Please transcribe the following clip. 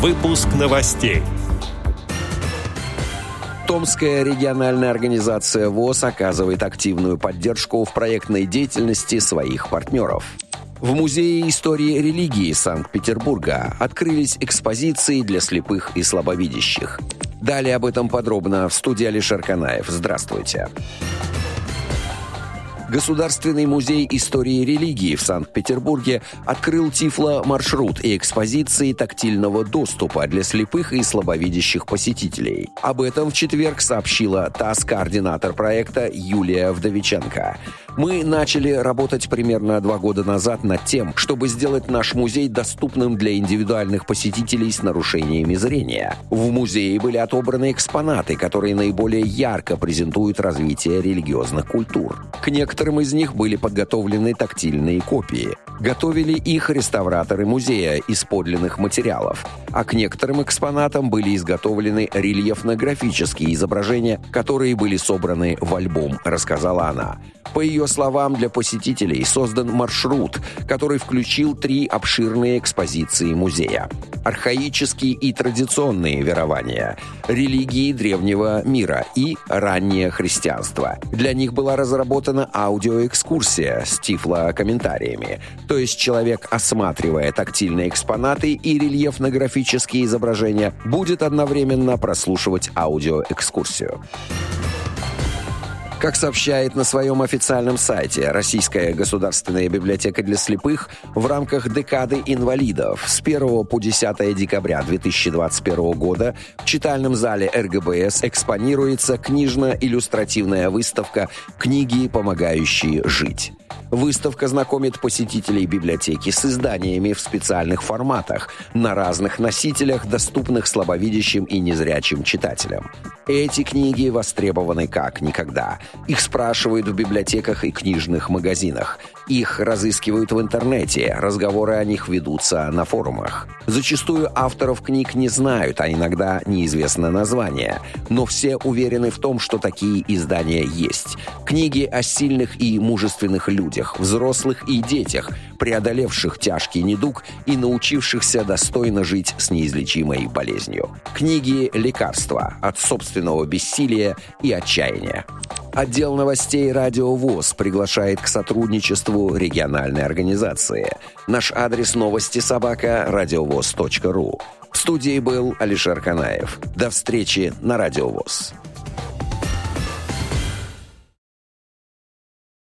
Выпуск новостей. Томская региональная организация ВОЗ оказывает активную поддержку в проектной деятельности своих партнеров. В Музее истории религии Санкт-Петербурга открылись экспозиции для слепых и слабовидящих. Далее об этом подробно в студии Алишер Канаев. Здравствуйте. Здравствуйте. Государственный музей истории религии в Санкт-Петербурге открыл Тифло-маршрут и экспозиции тактильного доступа для слепых и слабовидящих посетителей. Об этом в четверг сообщила ТАСС-координатор проекта Юлия Вдовиченко. Мы начали работать примерно два года назад над тем, чтобы сделать наш музей доступным для индивидуальных посетителей с нарушениями зрения. В музее были отобраны экспонаты, которые наиболее ярко презентуют развитие религиозных культур. К некоторым из них были подготовлены тактильные копии. Готовили их реставраторы музея из подлинных материалов, а к некоторым экспонатам были изготовлены рельефно-графические изображения, которые были собраны в альбом, рассказала она. По ее словам, для посетителей создан маршрут, который включил три обширные экспозиции музея. Архаические и традиционные верования, религии древнего мира и раннее христианство. Для них была разработана аудиоэкскурсия с тифло-комментариями, то есть человек, осматривая тактильные экспонаты и рельефно-графические изображения, будет одновременно прослушивать аудиоэкскурсию. Как сообщает на своем официальном сайте Российская государственная библиотека для слепых, в рамках декады инвалидов с 1 по 10 декабря 2021 года в читальном зале РГБС экспонируется книжно-иллюстративная выставка «Книги, помогающие жить». Выставка знакомит посетителей библиотеки с изданиями в специальных форматах на разных носителях, доступных слабовидящим и незрячим читателям. Эти книги востребованы как никогда. Их спрашивают в библиотеках и книжных магазинах. Их разыскивают в интернете, разговоры о них ведутся на форумах. Зачастую авторов книг не знают, а иногда неизвестно название. Но все уверены в том, что такие издания есть. Книги о сильных и мужественных людях, взрослых и детях, преодолевших тяжкий недуг и научившихся достойно жить с неизлечимой болезнью. Книги «Лекарства» от собственного бессилия и отчаяния. Отдел новостей «Радио ВОЗ» приглашает к сотрудничеству региональной организации. Наш адрес новости собака – радиовоз.ру. В студии был Алишер Канаев. До встречи на «Радио ВОЗ».